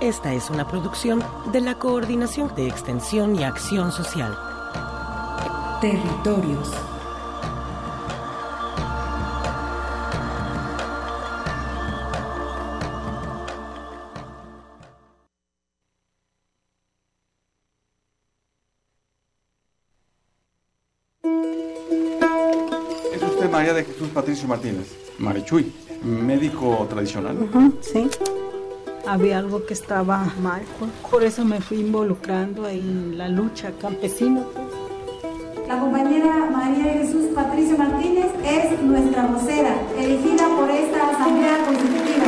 Esta es una producción de la Coordinación de Extensión y Acción Social. Territorios. Es usted María de Jesús Patricio Martínez, Marichuy, médico tradicional. Sí. Había algo que estaba mal, pues. por eso me fui involucrando en la lucha campesina. pues. La compañera María de Jesús Patricio Martínez es nuestra vocera, elegida por esta Asamblea Constitutiva.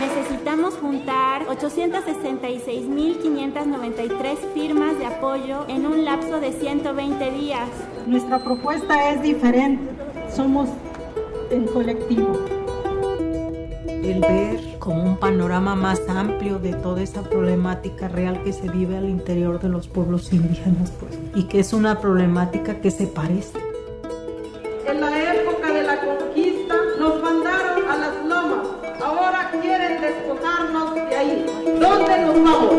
Necesitamos juntar 866.593 firmas de apoyo en un lapso de 120 días. Nuestra propuesta es diferente. Somos el colectivo. El ver como un panorama más amplio de toda esa problemática real que se vive al interior de los pueblos indígenas, pues, y que es una problemática que se parece. En la época de la conquista nos mandaron a las lomas. Ahora quieren despojarnos de ahí. ¿Dónde nos vamos?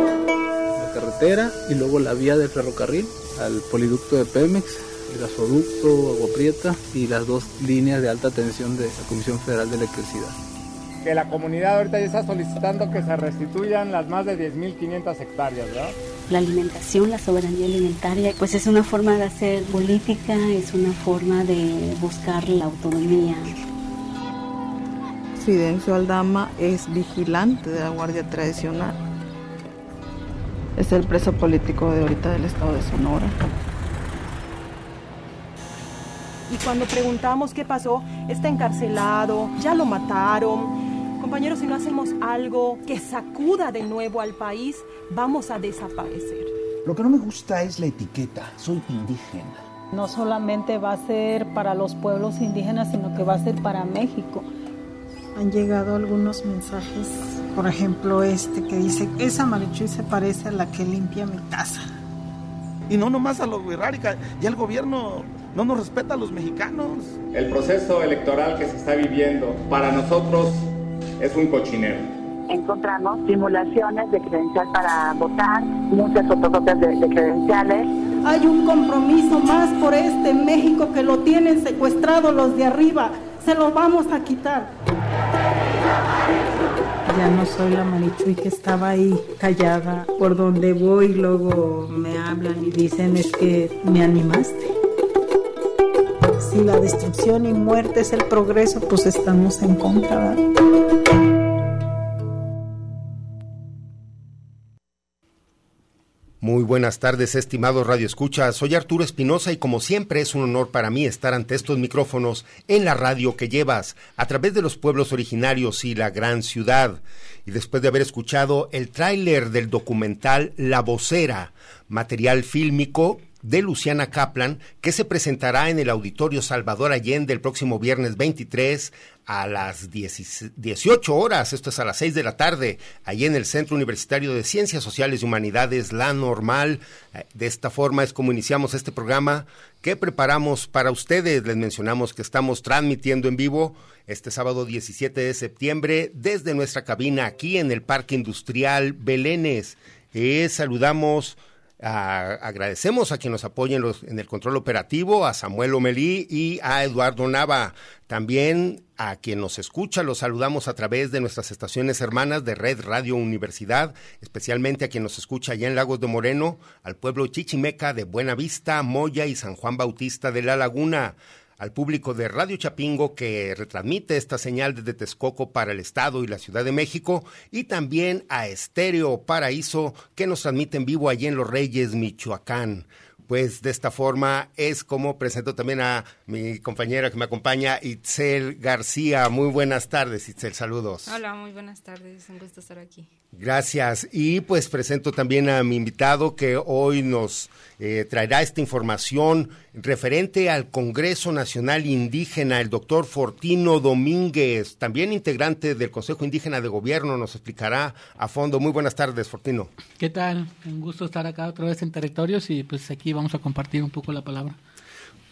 la carretera y luego la vía de ferrocarril al poliducto de Pemex, el gasoducto Agua Prieta y las dos líneas de alta tensión de la Comisión Federal de Electricidad. Que la comunidad ahorita ya está solicitando que se restituyan las más de 10.500 hectáreas, ¿verdad? La alimentación, la soberanía alimentaria, pues es una forma de hacer política, es una forma de buscar la autonomía. Fidencio Aldama es vigilante de la Guardia Tradicional. Es el preso político de ahorita del estado de Sonora. Y cuando preguntamos qué pasó, está encarcelado, ya lo mataron. Compañeros, si no hacemos algo que sacuda de nuevo al país, vamos a desaparecer. Lo que no me gusta es la etiqueta, soy indígena. No solamente va a ser para los pueblos indígenas, sino que va a ser para México. Han llegado algunos mensajes, por ejemplo este que dice, esa Marichuy se parece a la que limpia mi casa. Y no nomás a los Wirrárica, ya el gobierno no nos respeta a los mexicanos. El proceso electoral que se está viviendo para nosotros es un cochinero. Encontramos simulaciones de credencial para votar, muchas fotocopias de, de credenciales. Hay un compromiso más por este México que lo tienen secuestrado los de arriba. Se lo vamos a quitar. Ya no soy la Marichuy que estaba ahí callada. Por donde voy luego me hablan y dicen es que me animaste. Si la destrucción y muerte es el progreso, pues estamos en contra. Muy buenas tardes, estimados Radio Escucha. Soy Arturo Espinosa y como siempre es un honor para mí estar ante estos micrófonos en la radio que llevas a través de los pueblos originarios y la gran ciudad. Y después de haber escuchado el tráiler del documental La Vocera, material fílmico de Luciana Kaplan, que se presentará en el Auditorio Salvador Allende el próximo viernes 23 a las 10 18 horas, esto es a las 6 de la tarde, allí en el Centro Universitario de Ciencias Sociales y Humanidades, La Normal. De esta forma es como iniciamos este programa que preparamos para ustedes. Les mencionamos que estamos transmitiendo en vivo este sábado 17 de septiembre desde nuestra cabina aquí en el Parque Industrial Belénes. Eh, saludamos agradecemos a quien nos apoya en, el control operativo, a Samuel Omelí y a Eduardo Nava. También a quien nos escucha, los saludamos a través de nuestras estaciones hermanas de Red Radio Universidad, especialmente a quien nos escucha allá en Lagos de Moreno, al pueblo Chichimeca de Buena Vista, Moya y San Juan Bautista de La Laguna al público de Radio Chapingo que retransmite esta señal desde Texcoco para el Estado y la Ciudad de México y también a Estéreo Paraíso que nos transmite en vivo allí en Los Reyes, Michoacán pues de esta forma es como presento también a mi compañera que me acompaña, Itzel García. Muy buenas tardes, Itzel, saludos. Hola, muy buenas tardes, un gusto estar aquí. Gracias. Y pues presento también a mi invitado que hoy nos eh, traerá esta información referente al Congreso Nacional Indígena, el doctor Fortino Domínguez, también integrante del Consejo Indígena de Gobierno, nos explicará a fondo. Muy buenas tardes, Fortino. ¿Qué tal? Un gusto estar acá otra vez en territorios y pues aquí vamos a compartir un poco la palabra.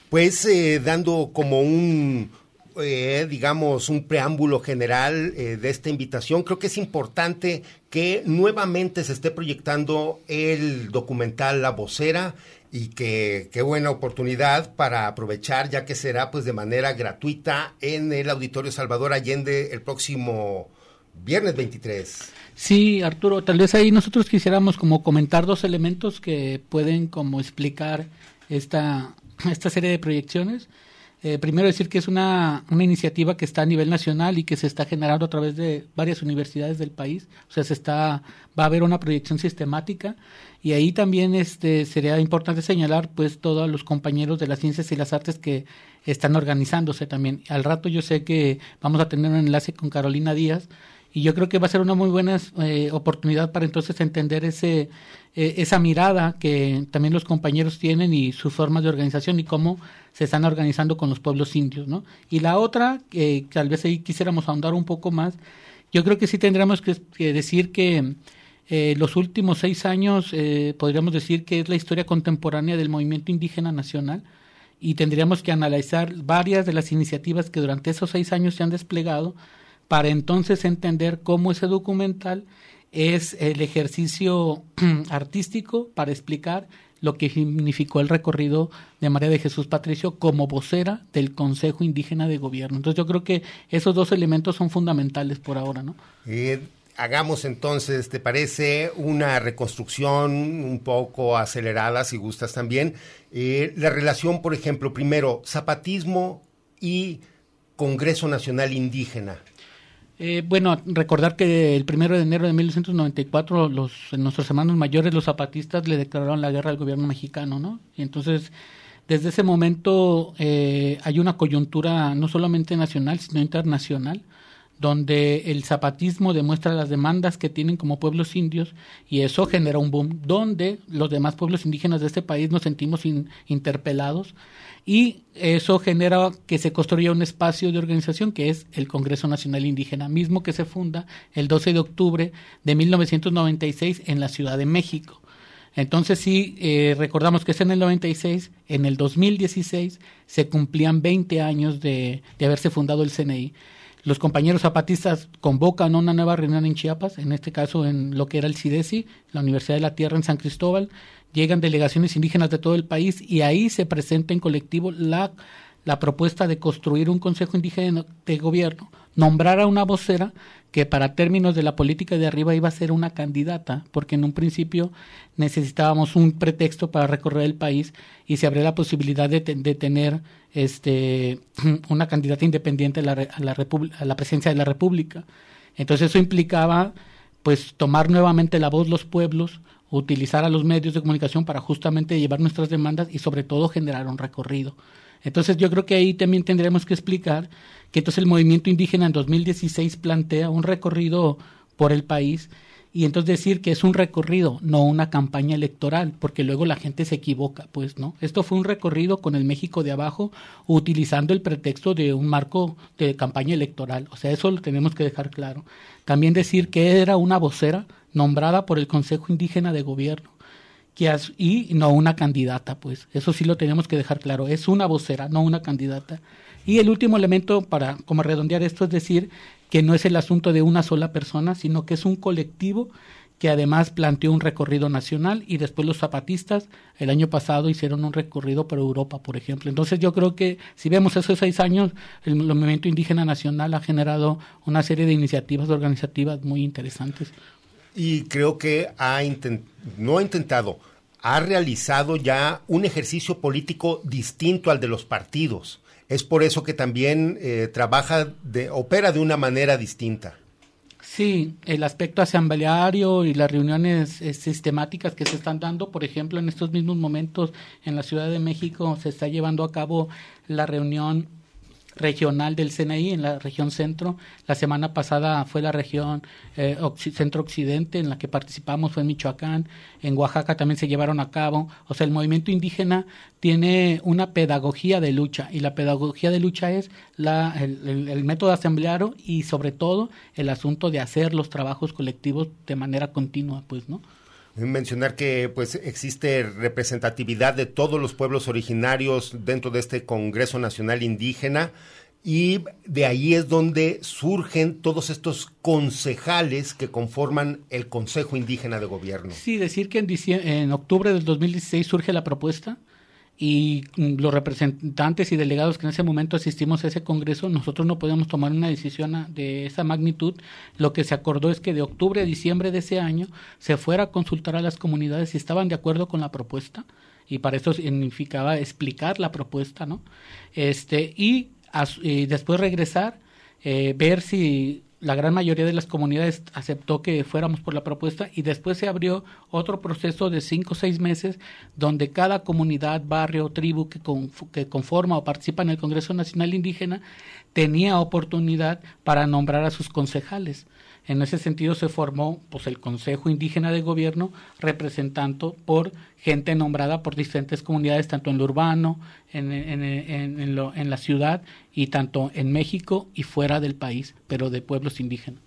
Pues eh, dando como un, eh, digamos, un preámbulo general eh, de esta invitación, creo que es importante que nuevamente se esté proyectando el documental La Vocera y que qué buena oportunidad para aprovechar, ya que será pues de manera gratuita en el Auditorio Salvador Allende el próximo viernes 23. Sí, Arturo, tal vez ahí nosotros quisiéramos como comentar dos elementos que pueden como explicar esta, esta serie de proyecciones. Eh, primero decir que es una, una iniciativa que está a nivel nacional y que se está generando a través de varias universidades del país. O sea, se está, va a haber una proyección sistemática y ahí también este, sería importante señalar pues todos los compañeros de las ciencias y las artes que están organizándose también. Al rato yo sé que vamos a tener un enlace con Carolina Díaz y yo creo que va a ser una muy buena eh, oportunidad para entonces entender ese eh, esa mirada que también los compañeros tienen y sus formas de organización y cómo se están organizando con los pueblos indios, ¿no? Y la otra, que tal vez ahí quisiéramos ahondar un poco más, yo creo que sí tendríamos que, decir que eh, los últimos seis años podríamos decir que es la historia contemporánea del movimiento indígena nacional y tendríamos que analizar varias de las iniciativas que durante esos seis años se han desplegado para entonces entender cómo ese documental es el ejercicio artístico para explicar lo que significó el recorrido de María de Jesús Patricio como vocera del Consejo Indígena de Gobierno. Entonces yo creo que esos dos elementos son fundamentales por ahora, ¿no? Eh, hagamos entonces, ¿te parece una reconstrucción un poco acelerada, si gustas también? Eh, la relación, por ejemplo, primero, zapatismo y Congreso Nacional Indígena. Eh, bueno, recordar que el primero de enero de 1994 los, nuestros hermanos mayores, los zapatistas, le declararon la guerra al gobierno mexicano, ¿no? Y entonces, desde ese momento eh, hay una coyuntura no solamente nacional, sino internacional, donde el zapatismo demuestra las demandas que tienen como pueblos indios y eso genera un boom, donde los demás pueblos indígenas de este país nos sentimos interpelados y eso genera que se construya un espacio de organización que es el Congreso Nacional Indígena, mismo que se funda el 12 de octubre de 1996 en la Ciudad de México. Entonces sí, eh, recordamos que es en el 96, en el 2016 se cumplían 20 años de, de haberse fundado el CNI. Los compañeros zapatistas convocan una nueva reunión en Chiapas, en este caso en lo que era el CIDESI, la Universidad de la Tierra en San Cristóbal, llegan delegaciones indígenas de todo el país y ahí se presenta en colectivo la, la propuesta de construir un Consejo Indígena de Gobierno, nombrar a una vocera que para términos de la política de arriba iba a ser una candidata, porque en un principio necesitábamos un pretexto para recorrer el país y se abrió la posibilidad de, tener este, una candidata independiente a la, a la, a la presidencia de la República. Entonces eso implicaba pues tomar nuevamente la voz los pueblos, utilizar a los medios de comunicación para justamente llevar nuestras demandas y sobre todo generar un recorrido. Entonces yo creo que ahí también tendremos que explicar que entonces el movimiento indígena en 2016 plantea un recorrido por el país y entonces decir que es un recorrido, no una campaña electoral, porque luego la gente se equivoca, pues, ¿no? Esto fue un recorrido con el México de abajo utilizando el pretexto de un marco de campaña electoral, o sea, eso lo tenemos que dejar claro. También decir que era una vocera nombrada por el Consejo Indígena de Gobierno que y no una candidata, pues eso sí lo tenemos que dejar claro, es una vocera, no una candidata. Y el último elemento para como redondear esto es decir que no es el asunto de una sola persona, sino que es un colectivo que además planteó un recorrido nacional y después los zapatistas el año pasado hicieron un recorrido por Europa, por ejemplo. Entonces yo creo que si vemos esos seis años, el, movimiento indígena nacional ha generado una serie de iniciativas organizativas muy interesantes. Y creo que ha no ha intentado, ha realizado ya un ejercicio político distinto al de los partidos. Es por eso que también eh, trabaja, de, opera de una manera distinta. Sí, el aspecto asambleario y las reuniones eh, sistemáticas que se están dando, por ejemplo, en estos mismos momentos en la Ciudad de México se está llevando a cabo la reunión regional del CNI en la región centro. La semana pasada fue la región eh, centro-occidente en la que participamos, fue en Michoacán. En Oaxaca también se llevaron a cabo. O sea, el movimiento indígena tiene una pedagogía de lucha y la pedagogía de lucha es la, el, el método asambleario y sobre todo el asunto de hacer los trabajos colectivos de manera continua, pues, ¿no? Mencionar que pues existe representatividad de todos los pueblos originarios dentro de este Congreso Nacional Indígena y de ahí es donde surgen todos estos concejales que conforman el Consejo Indígena de Gobierno. Sí, decir que en, en octubre del 2016 surge la propuesta y mm, los representantes y delegados que en ese momento asistimos a ese congreso, nosotros no podíamos tomar una decisión de esa magnitud. Lo que se acordó es que de octubre a diciembre de ese año se fuera a consultar a las comunidades si estaban de acuerdo con la propuesta y para eso significaba explicar la propuesta, ¿no? Este y, después regresar, eh, ver si la gran mayoría de las comunidades aceptó que fuéramos por la propuesta y después se abrió otro proceso de cinco o seis meses donde cada comunidad, barrio, tribu que, que conforma o participa en el Congreso Nacional Indígena tenía oportunidad para nombrar a sus concejales. En ese sentido se formó pues, el Consejo Indígena de Gobierno representando por gente nombrada por diferentes comunidades, tanto en lo urbano, en, en, en, lo, en la ciudad y tanto en México y fuera del país, pero de pueblos indígenas.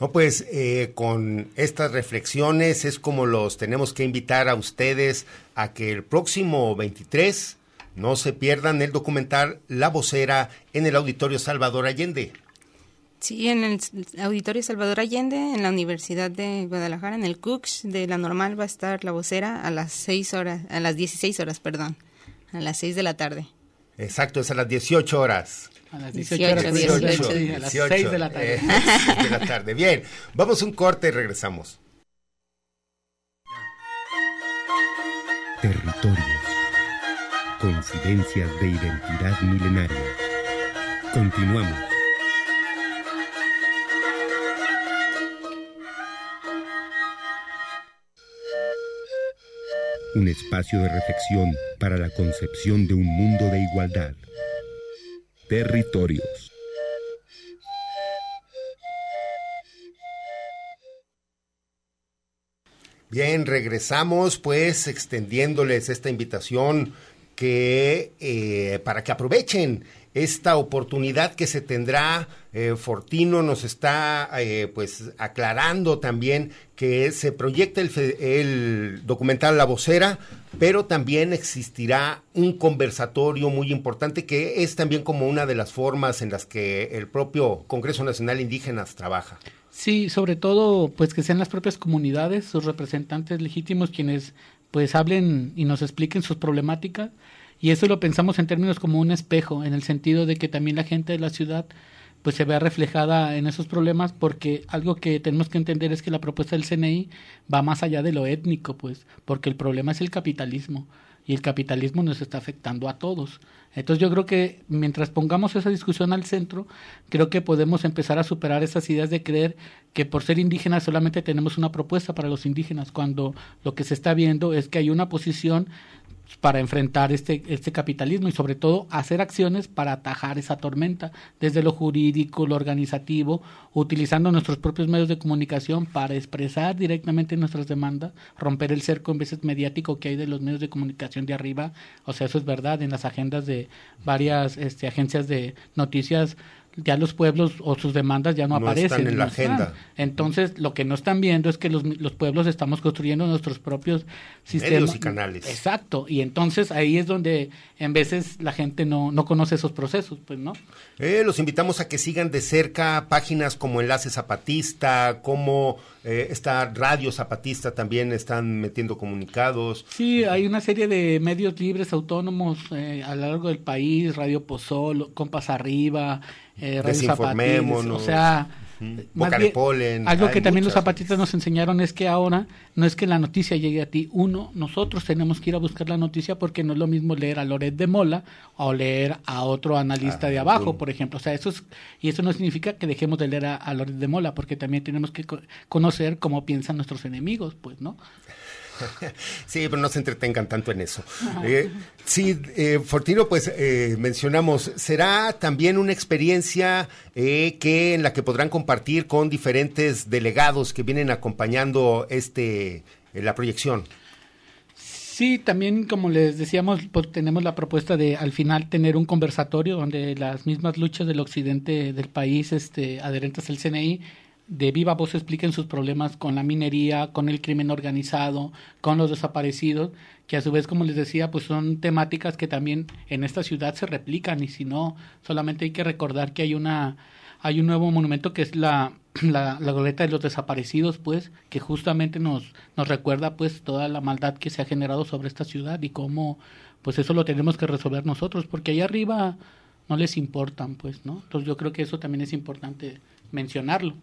No, pues eh, con estas reflexiones es como los tenemos que invitar a ustedes a que el próximo 23 no se pierdan el documental La Vocera en el Auditorio Salvador Allende. Sí, en el Auditorio Salvador Allende, en la Universidad de Guadalajara, en el CUCS de la normal va a estar la vocera a las seis horas, a las 16 horas, perdón, a las 6 de la tarde. Exacto, es a las 18 horas. A las 18, horas, 18, 18, a las 6 de la tarde. Eh, de la tarde. Bien, vamos a un corte y regresamos. Territorios. Coincidencias de identidad milenaria. Continuamos. Un espacio de reflexión para la concepción de un mundo de igualdad. Territorios. Bien, regresamos pues extendiéndoles esta invitación que eh, para que aprovechen esta oportunidad que se tendrá. Eh, Fortino nos está eh, pues aclarando también que se proyecta el, el, documental La Vocera, pero también existirá un conversatorio muy importante que es también como una de las formas en las que el propio Congreso Nacional Indígenas trabaja. Sí, sobre todo pues que sean las propias comunidades, sus representantes legítimos quienes pues hablen y nos expliquen sus problemáticas y eso lo pensamos en términos como un espejo, en el sentido de que también la gente de la ciudad pues se vea reflejada en esos problemas porque algo que tenemos que entender es que la propuesta del CNI va más allá de lo étnico, pues, porque el problema es el capitalismo y el capitalismo nos está afectando a todos. Entonces yo creo que mientras pongamos esa discusión al centro, creo que podemos empezar a superar esas ideas de creer que por ser indígenas solamente tenemos una propuesta para los indígenas, cuando lo que se está viendo es que hay una posición para enfrentar este, este capitalismo y sobre todo hacer acciones para atajar esa tormenta desde lo jurídico, lo organizativo, utilizando nuestros propios medios de comunicación para expresar directamente nuestras demandas, romper el cerco en veces mediático que hay de los medios de comunicación de arriba, o sea, eso es verdad, en las agendas de varias este, agencias de noticias ya los pueblos o sus demandas ya no, No aparecen. están en la no están. agenda. Entonces, lo que no están viendo es que los, los pueblos estamos construyendo nuestros propios sistemas. Medios y canales. Exacto. Y entonces ahí es donde en veces la gente no, no conoce esos procesos, pues, ¿no? Eh, los invitamos a que sigan de cerca páginas como Enlace Zapatista, como eh, esta Radio Zapatista también están metiendo comunicados. Sí, hay una serie de medios libres autónomos eh, a lo largo del país, Radio Pozol, Compas Arriba, eh, o sea, más bien, Polen, algo que también los zapatistas nos enseñaron es que ahora no es que la noticia llegue a ti, uno, nosotros tenemos que ir a buscar la noticia porque no es lo mismo leer a Loret de Mola o leer a otro analista Ah, de abajo, por ejemplo. O sea, eso es, y eso no significa que dejemos de leer a, a Loret de Mola, porque también tenemos que co- conocer cómo piensan nuestros enemigos, pues, ¿no? Sí, pero no se entretengan tanto en eso. Eh, sí, eh, Fortino, pues eh, mencionamos, será también una experiencia eh, que en la que podrán compartir con diferentes delegados que vienen acompañando este eh, la proyección. Sí, también como les decíamos, pues, tenemos la propuesta de al final tener un conversatorio donde las mismas luchas del occidente del país, este, adherentes al CNI, de viva voz expliquen sus problemas con la minería, con el crimen organizado, con los desaparecidos, que a su vez, como les decía, pues son temáticas que también en esta ciudad se replican y si no, solamente hay que recordar que hay una hay un nuevo monumento que es la la, glorieta de los desaparecidos, pues, que justamente nos, nos recuerda, pues, toda la maldad que se ha generado sobre esta ciudad y cómo, pues, eso lo tenemos que resolver nosotros, porque allá arriba no les importan, pues, ¿no? Entonces yo creo que eso también es importante mencionarlo.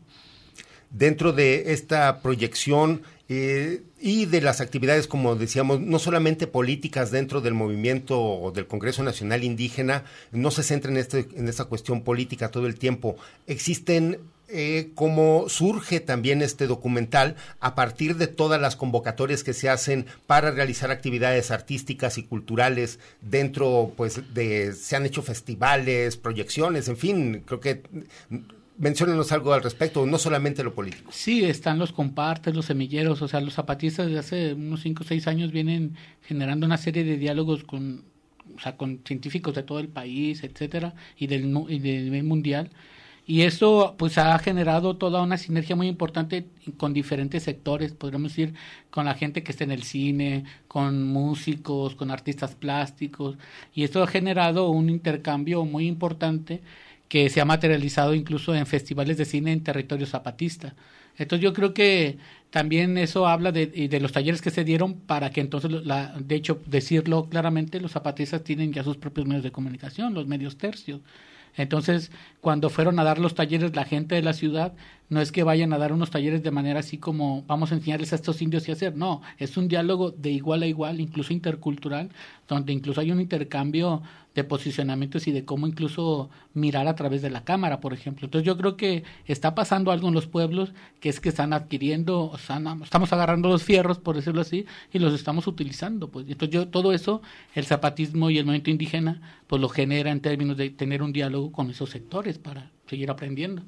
Dentro de esta proyección eh, y de las actividades, como decíamos, no solamente políticas dentro del movimiento o del Congreso Nacional Indígena, no se centra en, este, en esta cuestión política todo el tiempo. Existen eh, cómo surge también este documental a partir de todas las convocatorias que se hacen para realizar actividades artísticas y culturales dentro, pues, de, se han hecho festivales, proyecciones, en fin, creo que menciónenos algo al respecto, no solamente lo político. Sí, están los compartes, los semilleros, o sea, los zapatistas desde hace unos 5 o 6 años vienen generando una serie de diálogos con, o sea, con científicos de todo el país, etcétera, y del, y del nivel mundial. Y eso pues ha generado toda una sinergia muy importante con diferentes sectores, podríamos decir, con la gente que está en el cine, con músicos, con artistas plásticos, y esto ha generado un intercambio muy importante que se ha materializado incluso en festivales de cine en territorio zapatista. Entonces yo creo que también eso habla de, los talleres que se dieron para que entonces, la, de hecho, decirlo claramente, los zapatistas tienen ya sus propios medios de comunicación, los medios tercios. Entonces, cuando fueron a dar los talleres la gente de la ciudad, no es que vayan a dar unos talleres de manera así como vamos a enseñarles a estos indios qué hacer, no, es un diálogo de igual a igual, incluso intercultural, donde incluso hay un intercambio de posicionamientos y de cómo incluso mirar a través de la cámara, por ejemplo. Entonces yo creo que está pasando algo en los pueblos que es que están adquiriendo, na- estamos agarrando los fierros, por decirlo así, y los estamos utilizando. Pues entonces yo todo eso, el zapatismo y el movimiento indígena, pues lo genera en términos de tener un diálogo con esos sectores para seguir aprendiendo.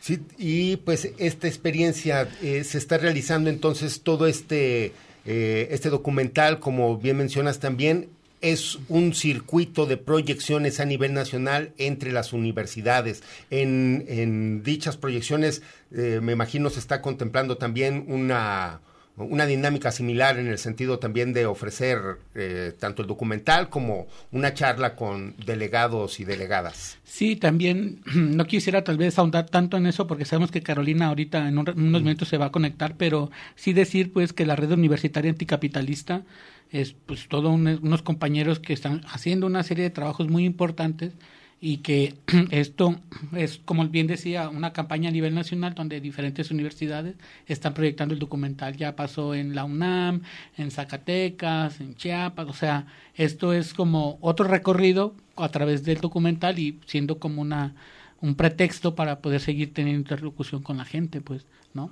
Sí, y pues esta experiencia eh, se está realizando entonces todo este, eh, este documental, como bien mencionas también, es un circuito de proyecciones a nivel nacional entre las universidades. En, dichas proyecciones, eh, me imagino, se está contemplando también una, una dinámica similar en el sentido también de ofrecer eh, tanto el documental como una charla con delegados y delegadas. Sí, también no quisiera tal vez ahondar tanto en eso porque sabemos que Carolina ahorita en, un- en unos minutos se va a conectar, pero sí decir pues que la red universitaria anticapitalista es pues todos unos compañeros que están haciendo una serie de trabajos muy importantes y que esto es, como bien decía, una campaña a nivel nacional donde diferentes universidades están proyectando el documental. Ya pasó en la UNAM, en Zacatecas, en Chiapas, o sea, esto es como otro recorrido a través del documental y siendo como una un pretexto para poder seguir teniendo interlocución con la gente, pues, ¿no?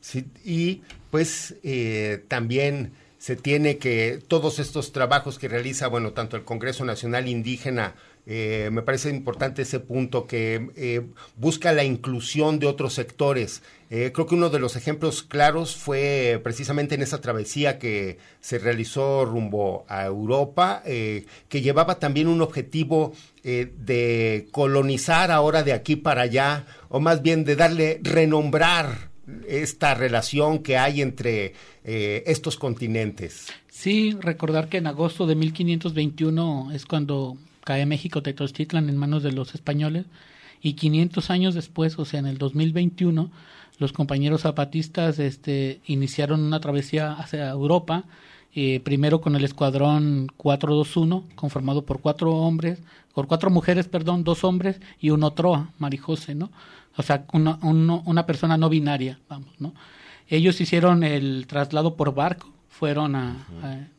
Sí, y pues eh, también se tiene que todos estos trabajos que realiza, bueno, tanto el Congreso Nacional Indígena Eh, me parece importante ese punto que eh, busca la inclusión de otros sectores. Eh, creo que uno de los ejemplos claros fue precisamente en esa travesía que se realizó rumbo a Europa, que llevaba también un objetivo de colonizar ahora de aquí para allá, o más bien de darle renombrar esta relación que hay entre estos continentes. Sí, recordar que en agosto de 1521 es cuando cae México Tenochtitlan en manos de los españoles y 500 años después, o sea, en el 2021, los compañeros zapatistas este, iniciaron una travesía hacia Europa, eh, primero con el escuadrón 421, conformado por cuatro hombres, por cuatro mujeres, perdón, dos hombres y un Otroa, Marijose, ¿no? O sea, una, una persona no binaria, vamos, ¿no? Ellos hicieron el traslado por barco, fueron a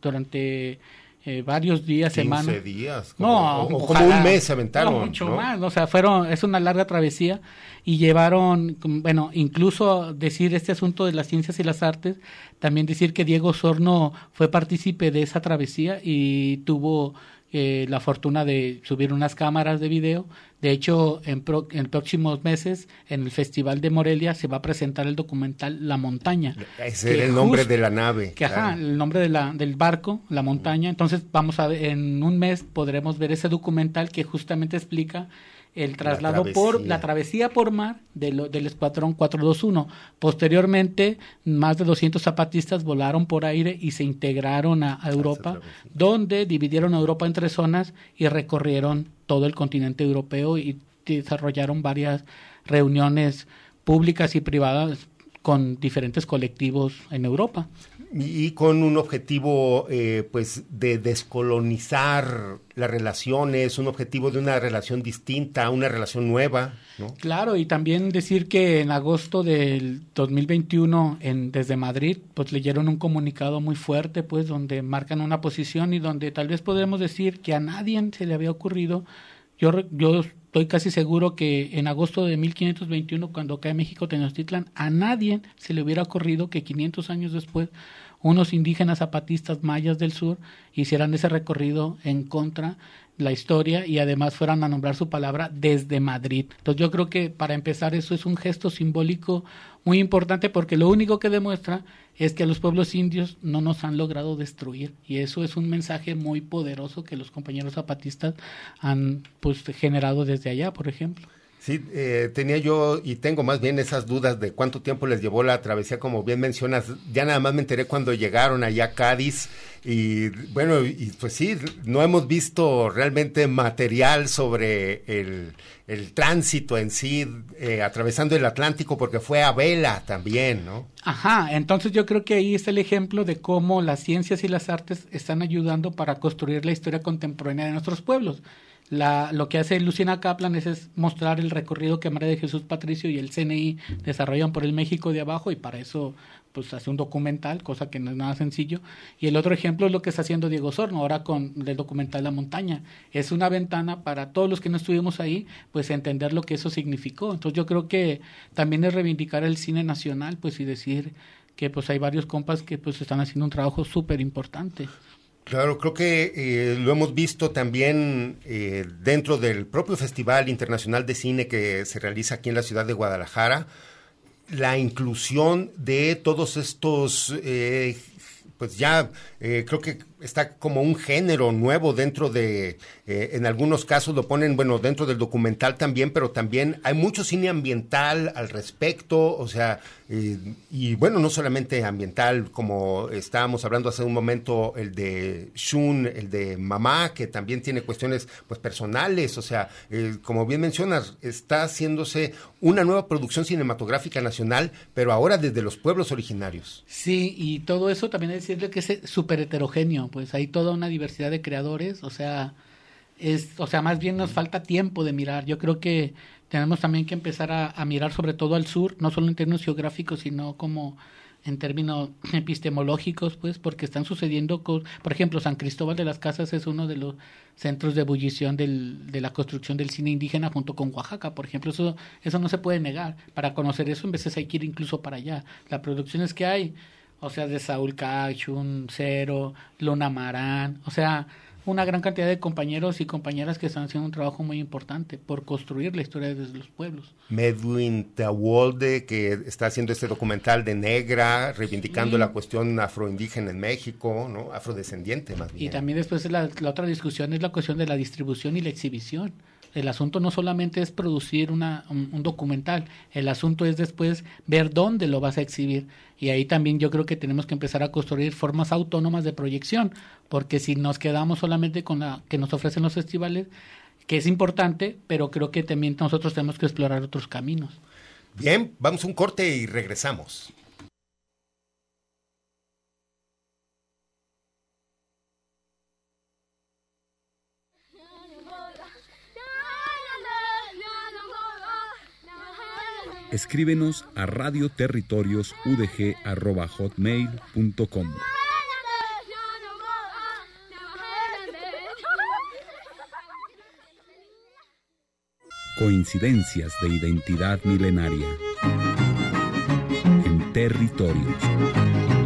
durante eh, varios días, semanas. días. no, o, como un mes se aventaron. No, mucho más. O sea, fueron, es una larga travesía y llevaron, bueno, incluso decir este asunto de las ciencias y las artes, también decir que Diego Sorno fue partícipe de esa travesía y tuvo eh, la fortuna de subir unas cámaras de video. De hecho, en, en, próximos meses, en el Festival de Morelia, se va a presentar el documental La Montaña. Ese era el nombre de la nave. Que, ajá, el nombre de la, del barco, La Montaña. Entonces, vamos a ver, en un mes podremos ver ese documental que justamente explica el traslado por la travesía. por mar del escuadrón 421. Posteriormente, más de 200 zapatistas volaron por aire y se integraron a, Europa, donde dividieron a Europa en tres zonas y recorrieron todo el continente europeo y desarrollaron varias reuniones públicas y privadas con diferentes colectivos en Europa y con un objetivo eh, pues de descolonizar las relaciones, un objetivo de una relación distinta, una relación nueva. ¿no? Claro, y también decir que en agosto del 2021 en, desde Madrid pues leyeron un comunicado muy fuerte pues donde marcan una posición y donde tal vez podemos decir que a nadie se le había ocurrido. Yo, yo estoy casi seguro que en agosto de 1521, cuando cae México Tenochtitlan, a nadie se le hubiera ocurrido que 500 años después unos indígenas zapatistas mayas del sur hicieran ese recorrido en contra la historia y además fueran a nombrar su palabra desde Madrid. Entonces yo creo que para empezar eso es un gesto simbólico muy importante porque lo único que demuestra es que a los pueblos indios no nos han logrado destruir y eso es un mensaje muy poderoso que los compañeros zapatistas han pues generado desde allá, por ejemplo. Sí, eh, tenía yo y tengo más bien esas dudas de cuánto tiempo les llevó la travesía, como bien mencionas. Ya nada más me enteré cuando llegaron allá a Cádiz y bueno, y pues sí, no hemos visto realmente material sobre el, tránsito en sí, eh, atravesando el Atlántico, porque fue a vela también, ¿no? Ajá, entonces yo creo que ahí está el ejemplo de cómo las ciencias y las artes están ayudando para construir la historia contemporánea de nuestros pueblos. La, lo que hace Luciana Kaplan es, mostrar el recorrido que María de Jesús Patricio y el CNI desarrollan por el México de abajo y para eso pues hace un documental, cosa que no es nada sencillo. Y el otro ejemplo es lo que está haciendo Diego Sorno ahora con el documental La Montaña. Es una ventana para todos los que no estuvimos ahí, pues entender lo que eso significó. Entonces yo creo que también es reivindicar el cine nacional, pues y decir que pues hay varios compas que pues están haciendo un trabajo súper importante. Claro, creo que eh, lo hemos visto también eh, dentro del propio Festival Internacional de Cine que se realiza aquí en la ciudad de Guadalajara, la inclusión de todos estos, eh, pues ya creo que está como un género nuevo dentro de, en algunos casos lo ponen, bueno, dentro del documental también, pero también hay mucho cine ambiental al respecto, o sea, y bueno, no solamente ambiental, como estábamos hablando hace un momento, el de Shun, el de Mamá, que también tiene cuestiones pues personales, o sea, como bien mencionas, está haciéndose una nueva producción cinematográfica nacional, pero ahora desde los pueblos originarios. Sí, y todo eso también es decirle que es súper heterogéneo, pues hay toda una diversidad de creadores, o sea, es, o sea, más bien nos falta tiempo de mirar. Yo creo que tenemos también que empezar a, mirar sobre todo al sur, no solo en términos geográficos, sino como en términos epistemológicos, pues, porque están sucediendo, por ejemplo, San Cristóbal de las Casas es uno de los centros de ebullición del, de la construcción del cine indígena junto con Oaxaca, por ejemplo, eso, eso no se puede negar. Para conocer eso, en veces hay que ir incluso para allá. Las producciones que hay, o sea, de Saúl Cachun, Cero, Luna Marán, o sea, una gran cantidad de compañeros y compañeras que están haciendo un trabajo muy importante por construir la historia desde los pueblos. Medwin Tawolde, que está haciendo este documental de Negra, reivindicando la cuestión afroindígena en México, ¿no? afrodescendiente más bien. Y también después la, la otra discusión es la cuestión de la distribución y la exhibición el asunto no solamente es producir una, un, documental, el asunto es después ver dónde lo vas a exhibir. Y ahí también yo creo que tenemos que empezar a construir formas autónomas de proyección, porque si nos quedamos solamente con la que nos ofrecen los festivales, que es importante, pero creo que también nosotros tenemos que explorar otros caminos. Bien, vamos un corte y regresamos. Escríbenos a radioterritoriosudg.hotmail.com. Coincidencias de identidad milenaria en territorios.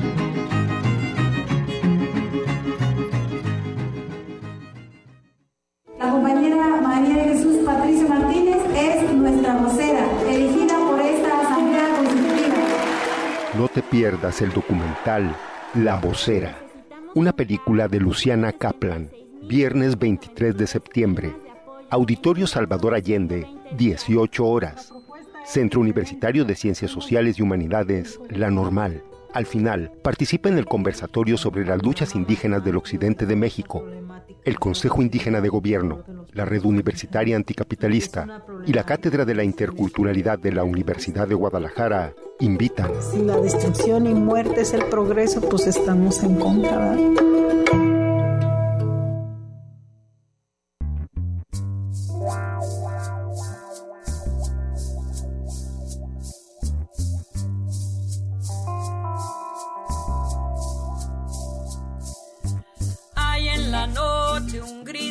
No te pierdas el documental La Vocera, una película de Luciana Kaplan, viernes 23 de septiembre, Auditorio Salvador Allende, 18 horas, Centro Universitario de Ciencias Sociales y Humanidades, La Normal. Al final, participa en el conversatorio sobre las luchas indígenas del occidente de México, el Consejo Indígena de Gobierno, la Red Universitaria Anticapitalista y la Cátedra de la Interculturalidad de la Universidad de Guadalajara invitan. Si la destrucción y muerte es el progreso, pues estamos en contra.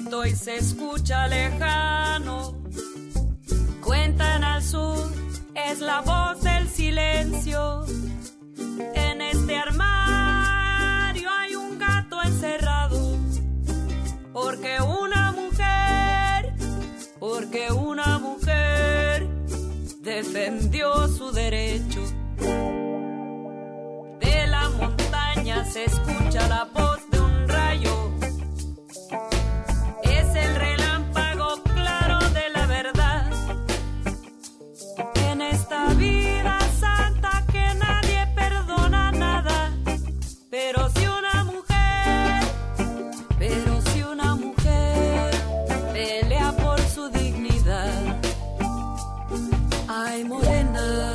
Y se escucha lejano. Cuentan al sur, es la voz del silencio. En este armario hay un gato encerrado. Porque una mujer, porque una mujer defendió su derecho. De la montaña se escucha la voz Ay, morena,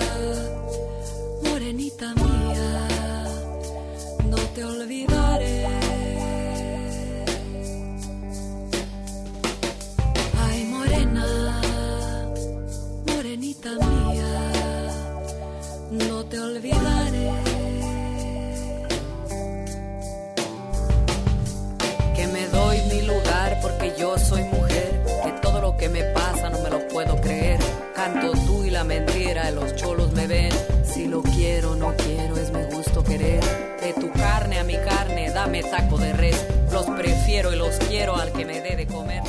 morenita mía, no te olvidaré. Ay, morena, morenita mía, no te olvidaré. Que me doy mi lugar porque yo soy mujer, que todo lo que me pasa no me lo puedo creer. Canto tú la mentira, los cholos me ven. Si lo quiero, no quiero, es mi gusto querer. De tu carne a mi carne, dame taco de res. Los prefiero y los quiero al que me dé de comer.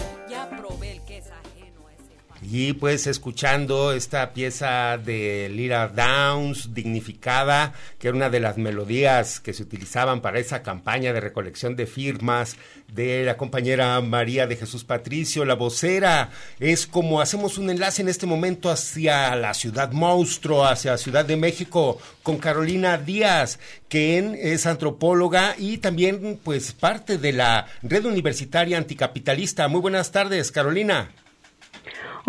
Y pues escuchando esta pieza de Lira Downs, dignificada, que era una de las melodías que se utilizaban para esa campaña de recolección de firmas de la compañera María de Jesús Patricio, la vocera. Es como hacemos un enlace en este momento hacia la ciudad monstruo, hacia Ciudad de México, con Carolina Díaz, quien es antropóloga y también pues parte de la red universitaria anticapitalista. Muy buenas tardes, Carolina.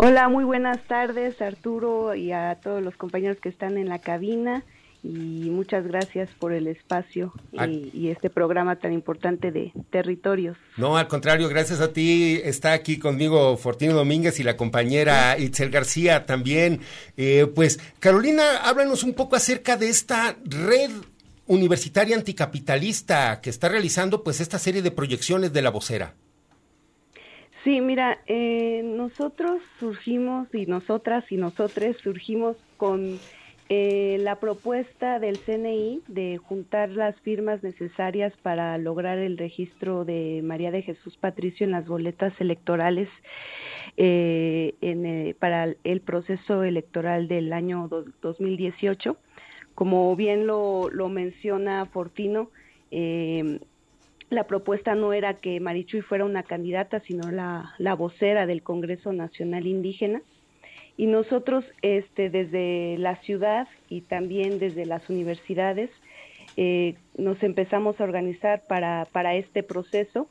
Hola, muy buenas tardes Arturo y a todos los compañeros que están en la cabina y muchas gracias por el espacio y, y, este programa tan importante de territorios. No, al contrario, gracias a ti. Está aquí conmigo Fortino Domínguez y la compañera Itzel García también. Eh, pues, Carolina, háblanos un poco acerca de esta red universitaria anticapitalista que está realizando pues esta serie de proyecciones de la vocera. Sí, mira, eh, nosotros surgimos y nosotras y nosotres surgimos con eh, la propuesta del CNI de juntar las firmas necesarias para lograr el registro de María de Jesús Patricio en las boletas electorales eh, en, para el proceso electoral del año 2018. Como bien lo, lo menciona Fortino, eh, la propuesta no era que Marichuy fuera una candidata, sino la, vocera del Congreso Nacional Indígena. Y nosotros, este, desde la ciudad y también desde las universidades, eh, nos empezamos a organizar para, para este proceso.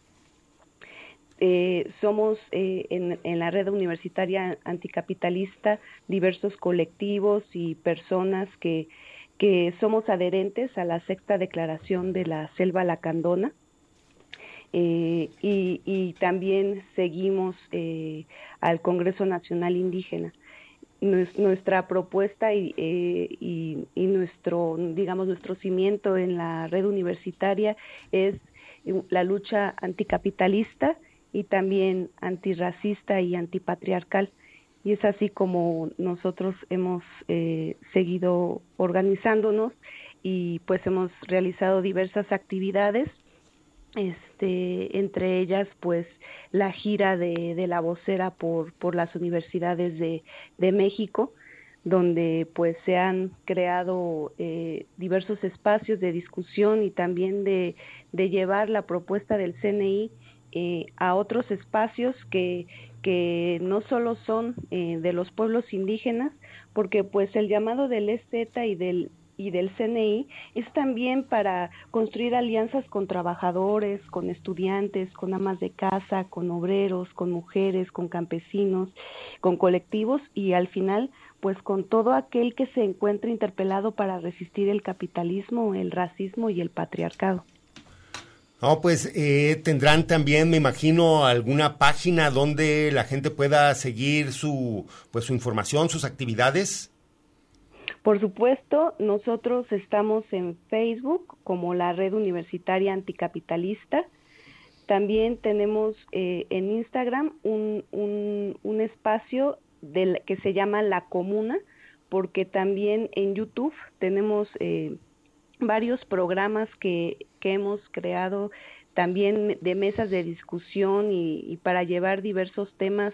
Eh, somos eh, en, en, la red universitaria anticapitalista diversos colectivos y personas que, que somos adherentes a la sexta declaración de la selva lacandona eh, y, también seguimos eh, al Congreso Nacional Indígena. nuestra propuesta y, eh, y, y, nuestro, digamos, nuestro cimiento en la red universitaria es la lucha anticapitalista y también antirracista y antipatriarcal. Y es así como nosotros hemos eh, seguido organizándonos y pues hemos realizado diversas actividades este entre ellas pues la gira de, de la vocera por, por las universidades de, de México donde pues se han creado eh, diversos espacios de discusión y también de, de llevar la propuesta del CNI eh, a otros espacios que, que no solo son eh, de los pueblos indígenas, porque pues el llamado del EZ y del y del CNI es también para construir alianzas con trabajadores, con estudiantes, con amas de casa, con obreros, con mujeres, con campesinos, con colectivos y al final pues con todo aquel que se encuentra interpelado para resistir el capitalismo, el racismo y el patriarcado. No, pues eh, tendrán también, me imagino, alguna página donde la gente pueda seguir su, pues, su información, sus actividades. Por supuesto, nosotros estamos en Facebook como la Red Universitaria Anticapitalista. También tenemos eh, en Instagram un, un, espacio que se llama La Comuna, porque también en YouTube tenemos eh, varios programas que, que hemos creado también de mesas de discusión y, y para llevar diversos temas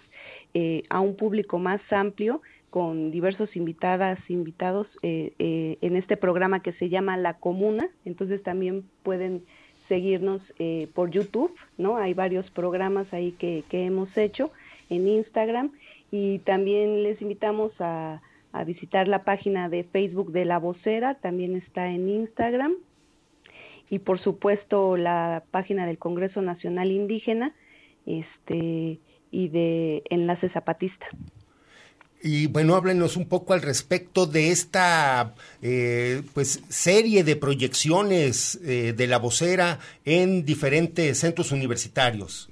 eh, a un público más amplio con diversos invitadas, invitados eh, eh, en este programa que se llama La Comuna. Entonces también pueden seguirnos eh, por YouTube, ¿no? Hay varios programas ahí que, que hemos hecho en Instagram y también les invitamos a, a visitar la página de Facebook de La Vocera, también está en Instagram y por supuesto la página del Congreso Nacional Indígena este y de Enlace Zapatista. Y bueno, háblenos un poco al respecto de esta eh, pues serie de proyecciones eh, de la vocera en diferentes centros universitarios.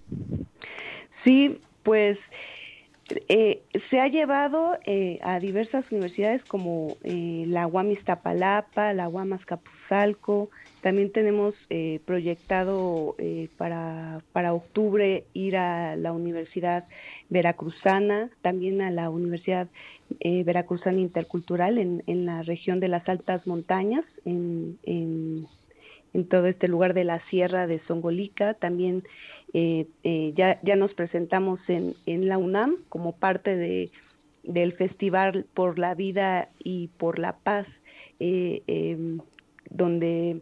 Sí, pues eh, se ha llevado eh, a diversas universidades como eh, la UAM Iztapalapa, la UAM también tenemos eh, proyectado eh, para, para octubre ir a la Universidad Veracruzana, también a la Universidad eh, Veracruzana Intercultural en, en la región de las altas montañas, en, en, en todo este lugar de la Sierra de Songolica. También eh, eh, ya, ya nos presentamos en, en la UNAM como parte de, del Festival por la Vida y por la Paz, eh, eh, donde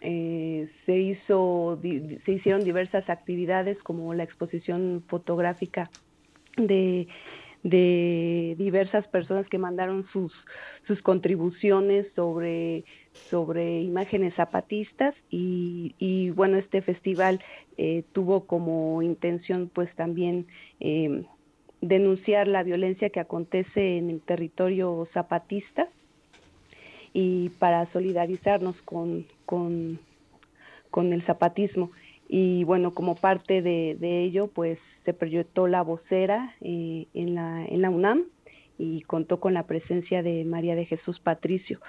se hizo se hicieron diversas actividades como la exposición fotográfica de de diversas personas que mandaron sus sus contribuciones sobre sobre imágenes zapatistas y, bueno este festival eh, tuvo como intención pues también eh, denunciar la violencia que acontece en el territorio zapatista y para solidarizarnos con, con, con el zapatismo. Y bueno, como parte de ello, pues se proyectó la vocera eh, en, la, en la UNAM y contó con la presencia de María de Jesús Patricio.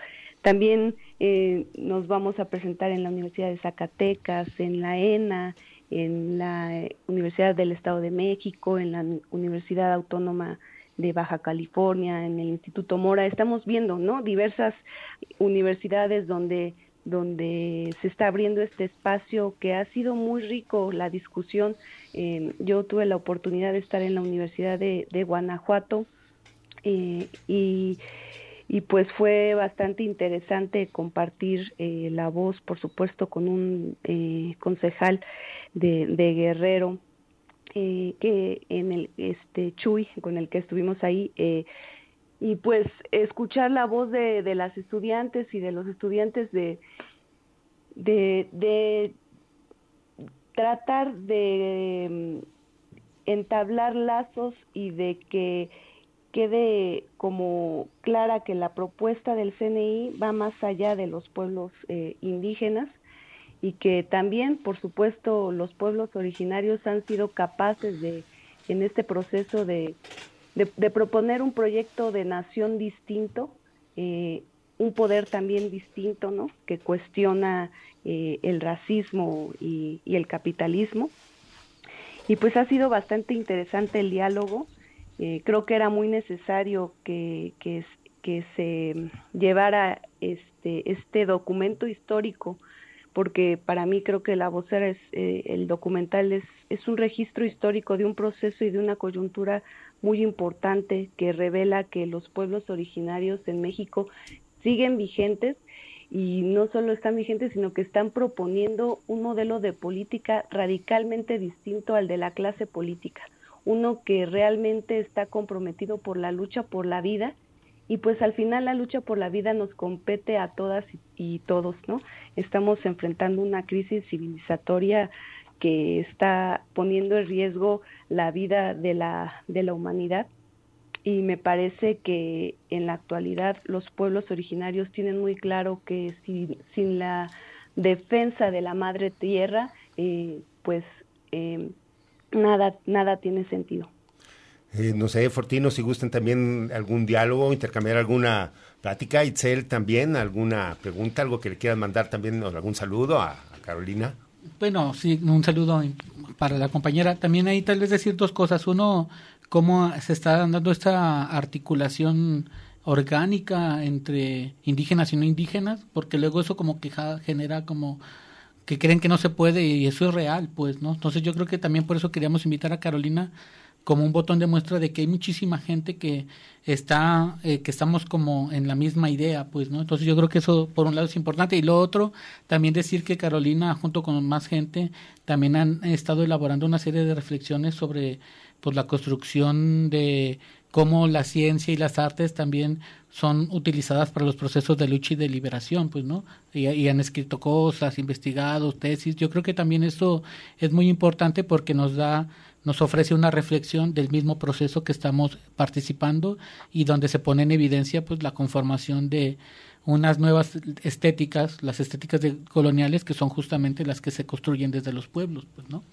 También eh, nos vamos a presentar en la Universidad de Zacatecas, en la ENA, en la Universidad del Estado de México, en la Universidad Autónoma de Baja California, en el Instituto Mora, estamos viendo, ¿no? Diversas universidades donde donde se está abriendo este espacio que ha sido muy rico la discusión. Eh, yo tuve la oportunidad de estar en la Universidad de, Guanajuato eh, y, y, pues fue bastante interesante compartir eh, la voz, por supuesto, con un concejal de, de Guerrero. que en el este Chuy con el que estuvimos ahí y pues escuchar la voz de, de, las estudiantes y de los estudiantes de, de, tratar de mm, entablar lazos y de que quede como clara que la propuesta del CNI va más allá de los pueblos eh, indígenas y que también, por supuesto, los pueblos originarios han sido capaces de, en este proceso de, de, proponer un proyecto de nación distinto, eh, un poder también distinto, ¿no? Que cuestiona eh, el racismo y, el capitalismo. Y pues ha sido bastante interesante el diálogo. Eh, creo que era muy necesario que, que, que se llevara este, este documento histórico porque para mí creo que la vocera es eh, el documental es, es un registro histórico de un proceso y de una coyuntura muy importante que revela que los pueblos originarios en México siguen vigentes y no solo están vigentes, sino que están proponiendo un modelo de política radicalmente distinto al de la clase política, uno que realmente está comprometido por la lucha por la vida y pues al final la lucha por la vida nos compete a todas y, todos, ¿no? Estamos enfrentando una crisis civilizatoria que está poniendo en riesgo la vida de la, de la humanidad y me parece que en la actualidad los pueblos originarios tienen muy claro que sin, la defensa de la madre tierra, eh, pues eh, nada, nada tiene sentido. Eh, no sé, Fortino, si gustan también algún diálogo, intercambiar alguna plática. Itzel, también alguna pregunta, algo que le quieran mandar también, o algún saludo a, Carolina. Bueno, sí, un saludo para la compañera. También ahí tal vez decir dos cosas. Uno, cómo se está dando esta articulación orgánica entre indígenas y no indígenas, porque luego eso como que genera como que creen que no se puede y eso es real, pues, ¿no? Entonces yo creo que también por eso queríamos invitar a Carolina como un botón de muestra de que hay muchísima gente que está eh, que estamos como en la misma idea pues no entonces yo creo que eso por un lado es importante y lo otro también decir que Carolina junto con más gente también han estado elaborando una serie de reflexiones sobre pues la construcción de cómo la ciencia y las artes también son utilizadas para los procesos de lucha y de liberación, pues, ¿no? Y, y, han escrito cosas, investigado, tesis. Yo creo que también eso es muy importante porque nos da nos ofrece una reflexión del mismo proceso que estamos participando y donde se pone en evidencia pues la conformación de unas nuevas estéticas, las estéticas de, coloniales que son justamente las que se construyen desde los pueblos, pues, ¿no?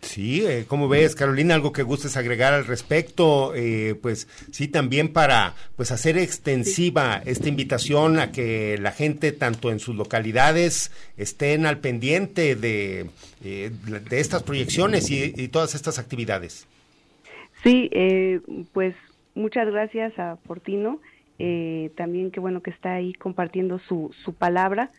Sí, eh, ¿cómo ves, Carolina? ¿Algo que gustes agregar al respecto? Eh, pues sí, también para pues hacer extensiva esta invitación a que la gente, tanto en sus localidades, estén al pendiente de, eh, de estas proyecciones y, todas estas actividades. Sí, pues muchas gracias a Portino. también qué bueno que está ahí compartiendo su, su palabra.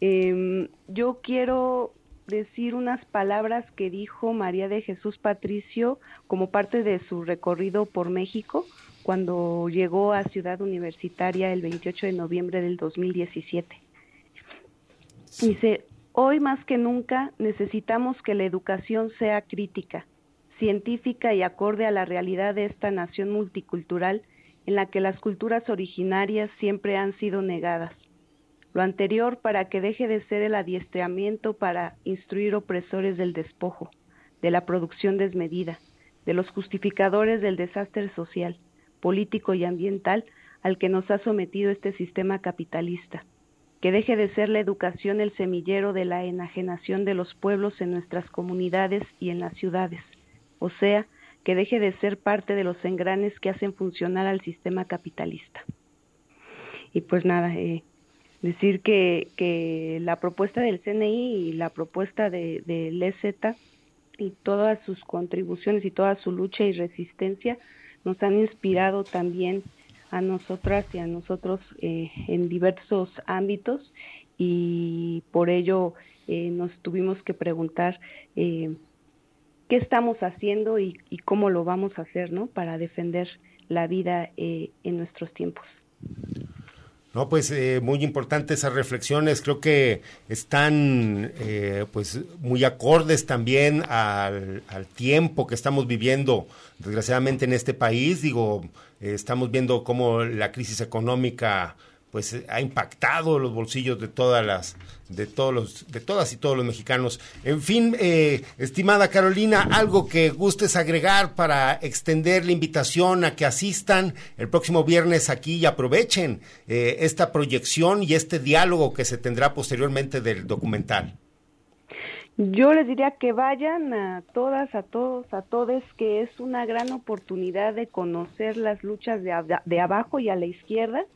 Em, yo quiero decir unas palabras que dijo María de Jesús Patricio como parte de su recorrido por México cuando llegó a Ciudad Universitaria el 28 de noviembre del 2017. Dice, hoy más que nunca necesitamos que la educación sea crítica, científica y acorde a la realidad de esta nación multicultural en la que las culturas originarias siempre han sido negadas lo anterior para que deje de ser el adiestramiento para instruir opresores del despojo, de la producción desmedida, de los justificadores del desastre social, político y ambiental al que nos ha sometido este sistema capitalista, que deje de ser la educación el semillero de la enajenación de los pueblos en nuestras comunidades y en las ciudades, o sea, que deje de ser parte de los engranes que hacen funcionar al sistema capitalista. Y pues nada, eh, decir que, que la propuesta del CNI y la propuesta de, del EZ y todas sus contribuciones y toda su lucha y resistencia nos han inspirado también a nosotras y a nosotros eh, en diversos ámbitos y por ello eh, nos tuvimos que preguntar eh, qué estamos haciendo y, y, cómo lo vamos a hacer, ¿no? Para defender la vida en nuestros tiempos. No, pues eh, muy importantes esas reflexiones, creo que están eh, pues muy acordes también al, al, tiempo que estamos viviendo, desgraciadamente en este país. Digo, eh, estamos viendo cómo la crisis económica pues ha impactado los bolsillos de todas las de todos los de todas y todos los mexicanos. En fin, eh, estimada Carolina, algo que gustes agregar para extender la invitación a que asistan el próximo viernes aquí y aprovechen eh, esta proyección y este diálogo que se tendrá posteriormente del documental. Yo les diría que vayan a todas, a todos, a todos, que es una gran oportunidad de conocer las luchas de abajo y a la izquierda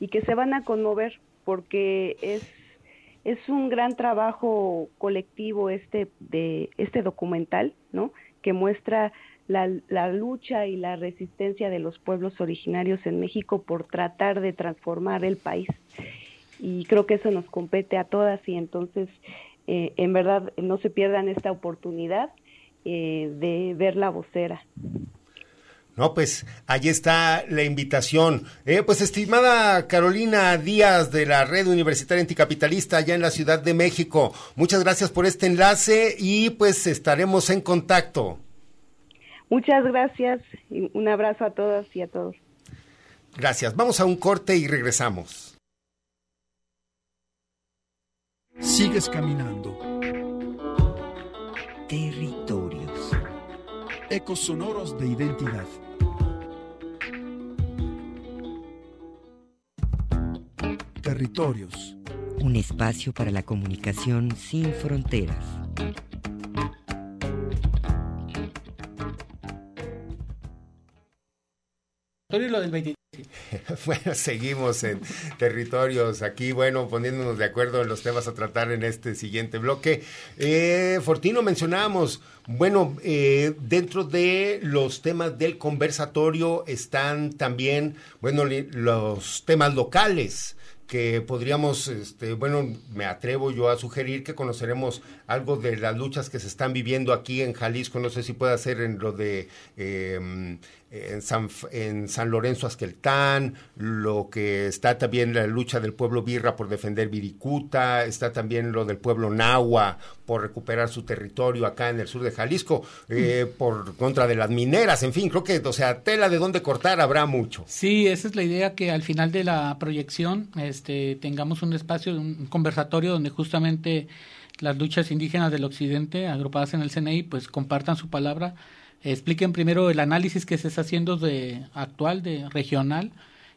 y que se van a conmover porque es es un gran trabajo colectivo este de este documental, ¿no? Que muestra la, la, lucha y la resistencia de los pueblos originarios en México por tratar de transformar el país. Y creo que eso nos compete a todas y entonces, eh, en verdad, no se pierdan esta oportunidad eh, de ver la vocera. No, pues ahí está la invitación. Eh, pues estimada Carolina Díaz de la Red Universitaria Anticapitalista allá en la Ciudad de México, muchas gracias por este enlace y pues estaremos en contacto. Muchas gracias y un abrazo a todas y a todos. Gracias. Vamos a un corte y regresamos. Sigues caminando. Territorios. Ecos sonoros de identidad. Territorios. Un espacio para la comunicación sin fronteras. Lo del 20. Bueno, seguimos en territorios aquí, bueno, poniéndonos de acuerdo en los temas a tratar en este siguiente bloque. Eh, Fortino, mencionábamos, bueno, eh, dentro de los temas del conversatorio están también, bueno, los temas locales que podríamos, este, bueno, me atrevo yo a sugerir que conoceremos algo de las luchas que se están viviendo aquí en Jalisco, no sé si puede ser en lo de eh, en San, en San Lorenzo Asqueltán, lo que está también la lucha del pueblo Birra por defender Viricuta, está también lo del pueblo Nahua por recuperar su territorio acá en el sur de Jalisco, eh, mm. por contra de las mineras, en fin, creo que, o sea, tela de dónde cortar habrá mucho. Sí, esa es la idea que al final de la proyección este, tengamos un espacio, un conversatorio donde justamente las luchas indígenas del occidente, agrupadas en el CNI, pues compartan su palabra expliquen primero el análisis que se está haciendo de actual, de regional,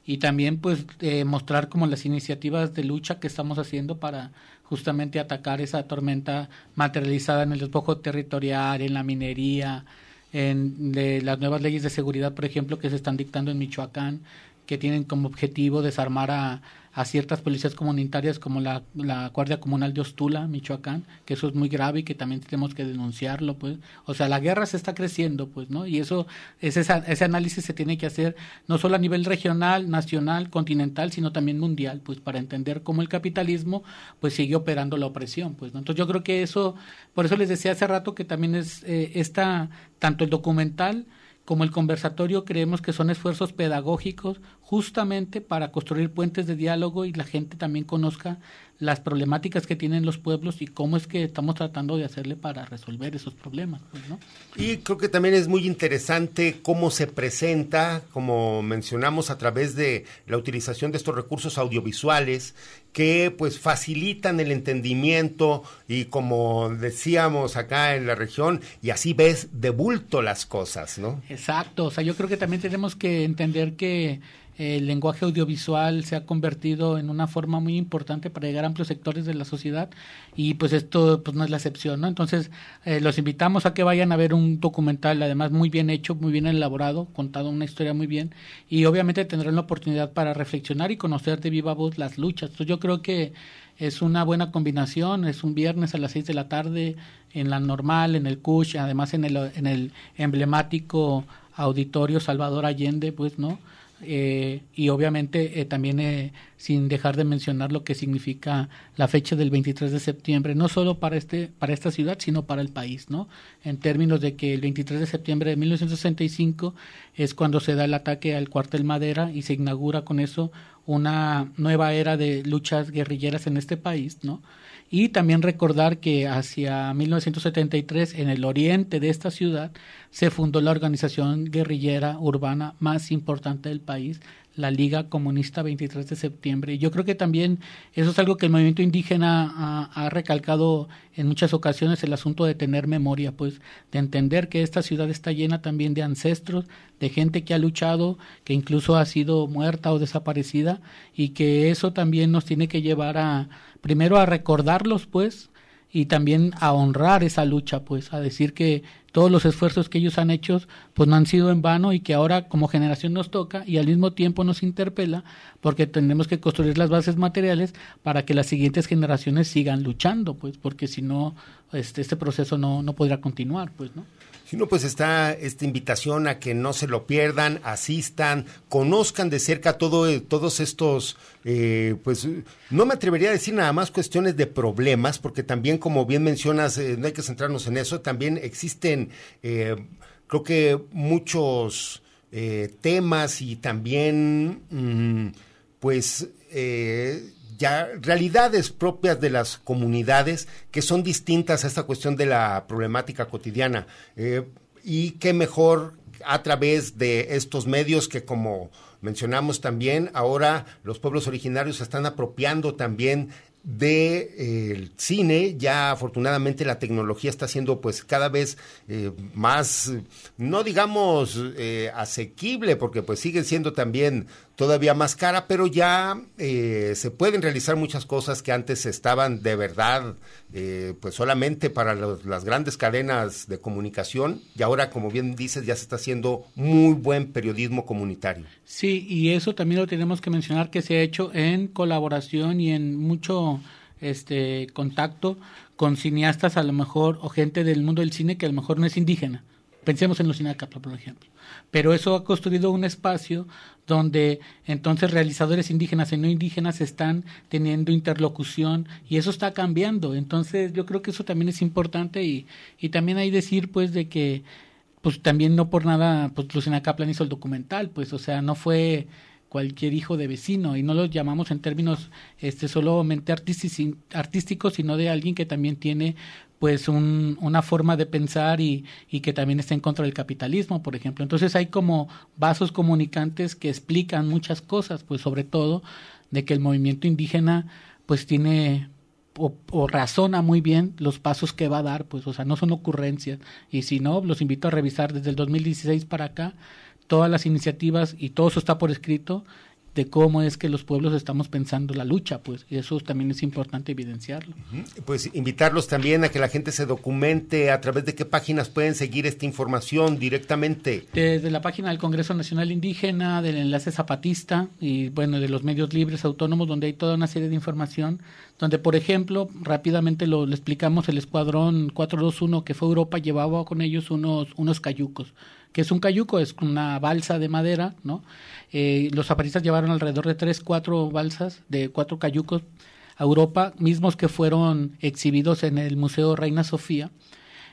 y también pues eh, mostrar como las iniciativas de lucha que estamos haciendo para justamente atacar esa tormenta materializada en el despojo territorial, en la minería, en de las nuevas leyes de seguridad, por ejemplo, que se están dictando en Michoacán, que tienen como objetivo desarmar a, a ciertas policías comunitarias como la, la, Guardia Comunal de Ostula, Michoacán, que eso es muy grave y que también tenemos que denunciarlo, pues. O sea, la guerra se está creciendo, pues, ¿no? Y eso, ese, ese análisis se tiene que hacer no solo a nivel regional, nacional, continental, sino también mundial, pues, para entender cómo el capitalismo, pues, sigue operando la opresión, pues, ¿no? Entonces yo creo que eso, por eso les decía hace rato que también es eh, esta, tanto el documental, como el conversatorio creemos que son esfuerzos pedagógicos justamente para construir puentes de diálogo y la gente también conozca las problemáticas que tienen los pueblos y cómo es que estamos tratando de hacerle para resolver esos problemas. Pues, ¿no? Y creo que también es muy interesante cómo se presenta, como mencionamos, a través de la utilización de estos recursos audiovisuales que pues facilitan el entendimiento y como decíamos acá en la región y así ves de bulto las cosas, ¿no? Exacto, o sea, yo creo que también tenemos que entender que el lenguaje audiovisual se ha convertido en una forma muy importante para llegar a amplios sectores de la sociedad y pues esto pues no es la excepción, ¿no? Entonces eh, los invitamos a que vayan a ver un documental, además muy bien hecho, muy bien elaborado, contado una historia muy bien y obviamente tendrán la oportunidad para reflexionar y conocer de viva voz las luchas. Entonces yo creo que es una buena combinación, es un viernes a las seis de la tarde en la normal, en el CUSH, además en el, en el emblemático auditorio Salvador Allende, pues, ¿no? Eh, y obviamente eh, también eh, sin dejar de mencionar lo que significa la fecha del 23 de septiembre, no solo para, este, para esta ciudad, sino para el país, ¿no? En términos de que el 23 de septiembre de 1965 es cuando se da el ataque al cuartel Madera y se inaugura con eso una nueva era de luchas guerrilleras en este país, ¿no? Y también recordar que hacia 1973 en el oriente de esta ciudad se fundó la organización guerrillera urbana más importante del país, la Liga Comunista 23 de septiembre. Yo creo que también eso es algo que el movimiento indígena ha, recalcado en muchas ocasiones, el asunto de tener memoria, pues de entender que esta ciudad está llena también de ancestros, de gente que ha luchado, que incluso ha sido muerta o desaparecida, y que eso también nos tiene que llevar a, primero a recordarlos, pues, y también a honrar esa lucha, pues, a decir que todos los esfuerzos que ellos han hecho pues no han sido en vano y que ahora como generación nos toca y al mismo tiempo nos interpela porque tenemos que construir las bases materiales para que las siguientes generaciones sigan luchando pues porque si no este, este proceso no, no podrá continuar pues no si no, pues está esta invitación a que no se lo pierdan, asistan, conozcan de cerca todo, eh, todos estos, eh, pues no me atrevería a decir nada más cuestiones de problemas, porque también, como bien mencionas, eh, no hay que centrarnos en eso, también existen, creo que muchos temas y también, mm, pues, ya realidades propias de las comunidades que son distintas a esta cuestión de la problemática cotidiana. Eh, y qué mejor a través de estos medios que como mencionamos también, ahora los pueblos originarios se están apropiando también de eh, cine. Ya afortunadamente la tecnología está siendo pues cada vez eh, más no digamos eh, asequible porque pues sigue siendo también todavía más cara pero ya se pueden realizar muchas cosas que antes estaban de verdad pues solamente para las grandes cadenas de comunicación. Y ahora como bien dices ya se está haciendo muy buen periodismo comunitario. Sí y eso también lo tenemos que mencionar que se ha hecho en colaboración y en mucho este contacto con cineastas a lo mejor o gente del mundo del cine que a lo mejor no es indígena. Pensemos en los Capla, por ejemplo. Pero eso ha construido un espacio donde entonces realizadores indígenas y no indígenas están teniendo interlocución y eso está cambiando. Entonces yo creo que eso también es importante y, y también hay decir pues de que pues también no por nada pues Lucina Kaplan hizo el documental, pues o sea, no fue cualquier hijo de vecino y no lo llamamos en términos este solamente artísticos sino de alguien que también tiene pues un, una forma de pensar y, y que también está en contra del capitalismo por ejemplo entonces hay como vasos comunicantes que explican muchas cosas pues sobre todo de que el movimiento indígena pues tiene o, o, razona muy bien los pasos que va a dar, pues, o sea, no son ocurrencias. Y si no, los invito a revisar desde el 2016 para acá todas las iniciativas y todo eso está por escrito de cómo es que los pueblos estamos pensando la lucha, pues, y eso también es importante evidenciarlo. Pues invitarlos también a que la gente se documente a través de qué páginas pueden seguir esta información directamente. Desde la página del Congreso Nacional Indígena, del Enlace Zapatista y bueno, de los medios libres autónomos, donde hay toda una serie de información, donde por ejemplo, rápidamente lo, lo explicamos, el Escuadrón 421 que fue Europa llevaba con ellos unos, unos cayucos que es un cayuco, es una balsa de madera, ¿no? Eh, los zapatistas llevaron alrededor de tres, cuatro balsas de cuatro cayucos a Europa, mismos que fueron exhibidos en el Museo Reina Sofía,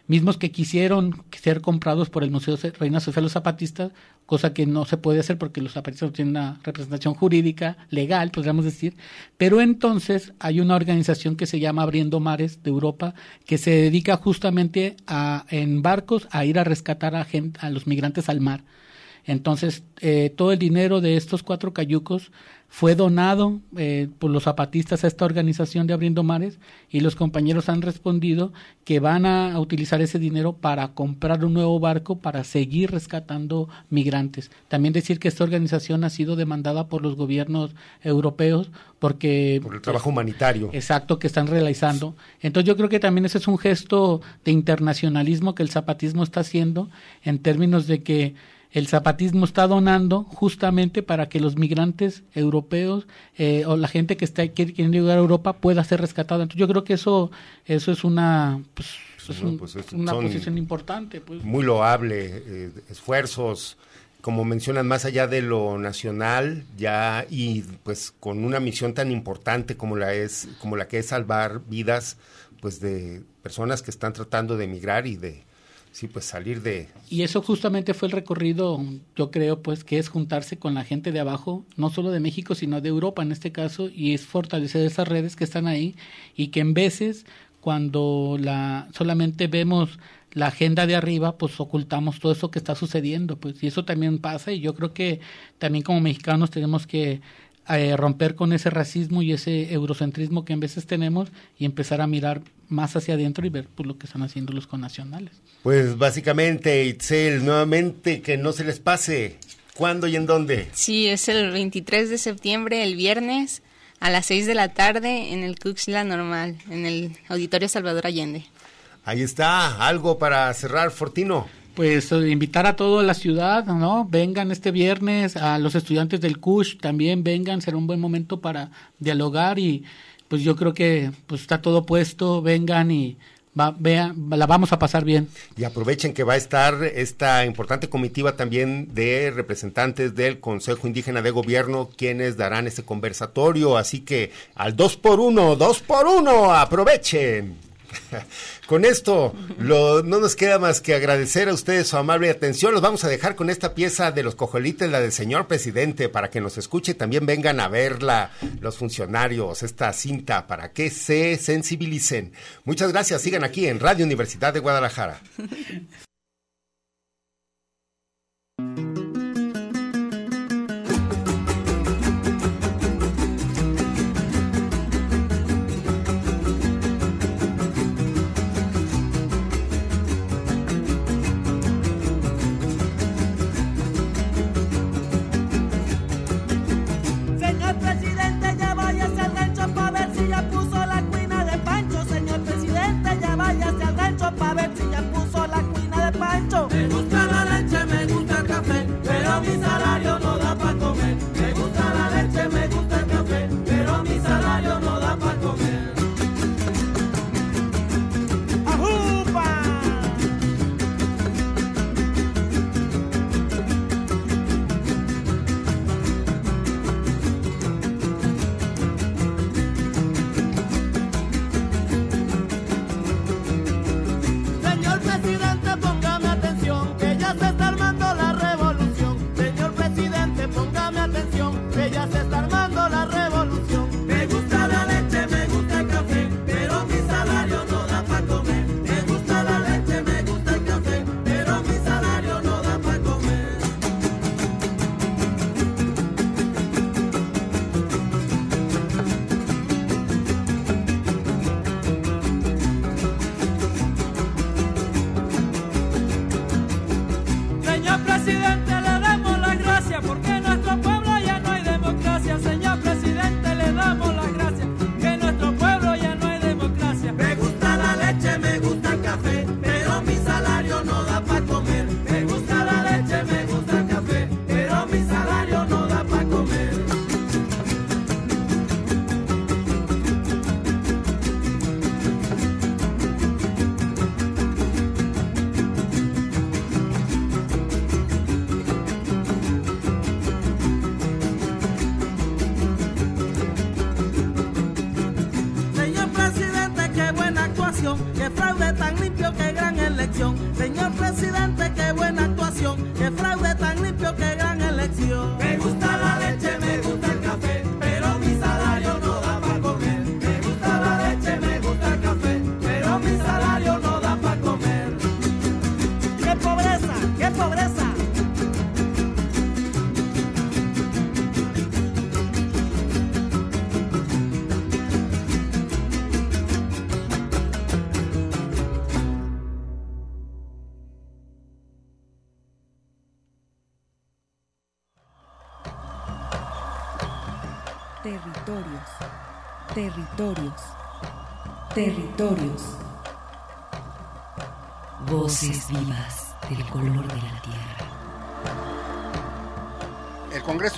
mismos que quisieron ser comprados por el Museo Reina Sofía los zapatistas, cosa que no se puede hacer porque los zapatistas tienen una representación jurídica, legal, podríamos decir, pero entonces hay una organización que se llama Abriendo Mares de Europa que se dedica justamente a, en barcos a ir a rescatar a, gente, a los migrantes al mar Entonces, eh, todo el dinero de estos cuatro cayucos fue donado eh, por los zapatistas a esta organización de Abriendo Mares y los compañeros han respondido que van a utilizar ese dinero para comprar un nuevo barco para seguir rescatando migrantes. También decir que esta organización ha sido demandada por los gobiernos europeos porque... Por el trabajo humanitario. Exacto, que están realizando. Entonces yo creo que también ese es un gesto de internacionalismo que el zapatismo está haciendo en términos de que el zapatismo está donando justamente para que los migrantes europeos eh, o la gente que está quiere, llegar a Europa pueda ser rescatada. Entonces yo creo que eso eso es una pues, pues es una posición importante. Pues. Muy loable, eh, esfuerzos como mencionan, más allá de lo nacional, ya y pues con una misión tan importante como la es, como la que es salvar vidas, pues de personas que están tratando de emigrar y de sí, pues salir de... Y eso justamente fue el recorrido, yo creo, pues, que es juntarse con la gente de abajo, no solo de México, sino de Europa en este caso, y es fortalecer esas redes que están ahí y que en veces, cuando la solamente vemos la agenda de arriba, pues ocultamos todo eso que está sucediendo, pues, y eso también pasa, y yo creo que también como mexicanos tenemos que eh, romper con ese racismo y ese eurocentrismo que en veces tenemos y empezar a mirar más hacia adentro y ver pues, lo que están haciendo los connacionales. Pues básicamente, Itzel, nuevamente que no se les pase. ¿Cuándo y en dónde? Sí, es el 23 de septiembre, el viernes, a las 6 de la tarde en el Cuxla Normal, en el Auditorio Salvador Allende. Ahí está, algo para cerrar, Fortino pues eh, invitar a toda la ciudad, ¿no? Vengan este viernes, a los estudiantes del CUSH también vengan, será un buen momento para dialogar y pues yo creo que pues está todo puesto, vengan y va, vean, la vamos a pasar bien. Y aprovechen que va a estar esta importante comitiva también de representantes del Consejo Indígena de Gobierno, quienes darán este conversatorio, así que al dos por uno, dos por uno, aprovechen. Con esto no nos queda más que agradecer a ustedes su amable atención. Los vamos a dejar con esta pieza de los cojolites, la del señor presidente, para que nos escuche. También vengan a verla los funcionarios, esta cinta, para que se sensibilicen. Muchas gracias. Sigan aquí en Radio Universidad de Guadalajara. corrupción. Qué fraude tan limpio, qué gran elección. Señor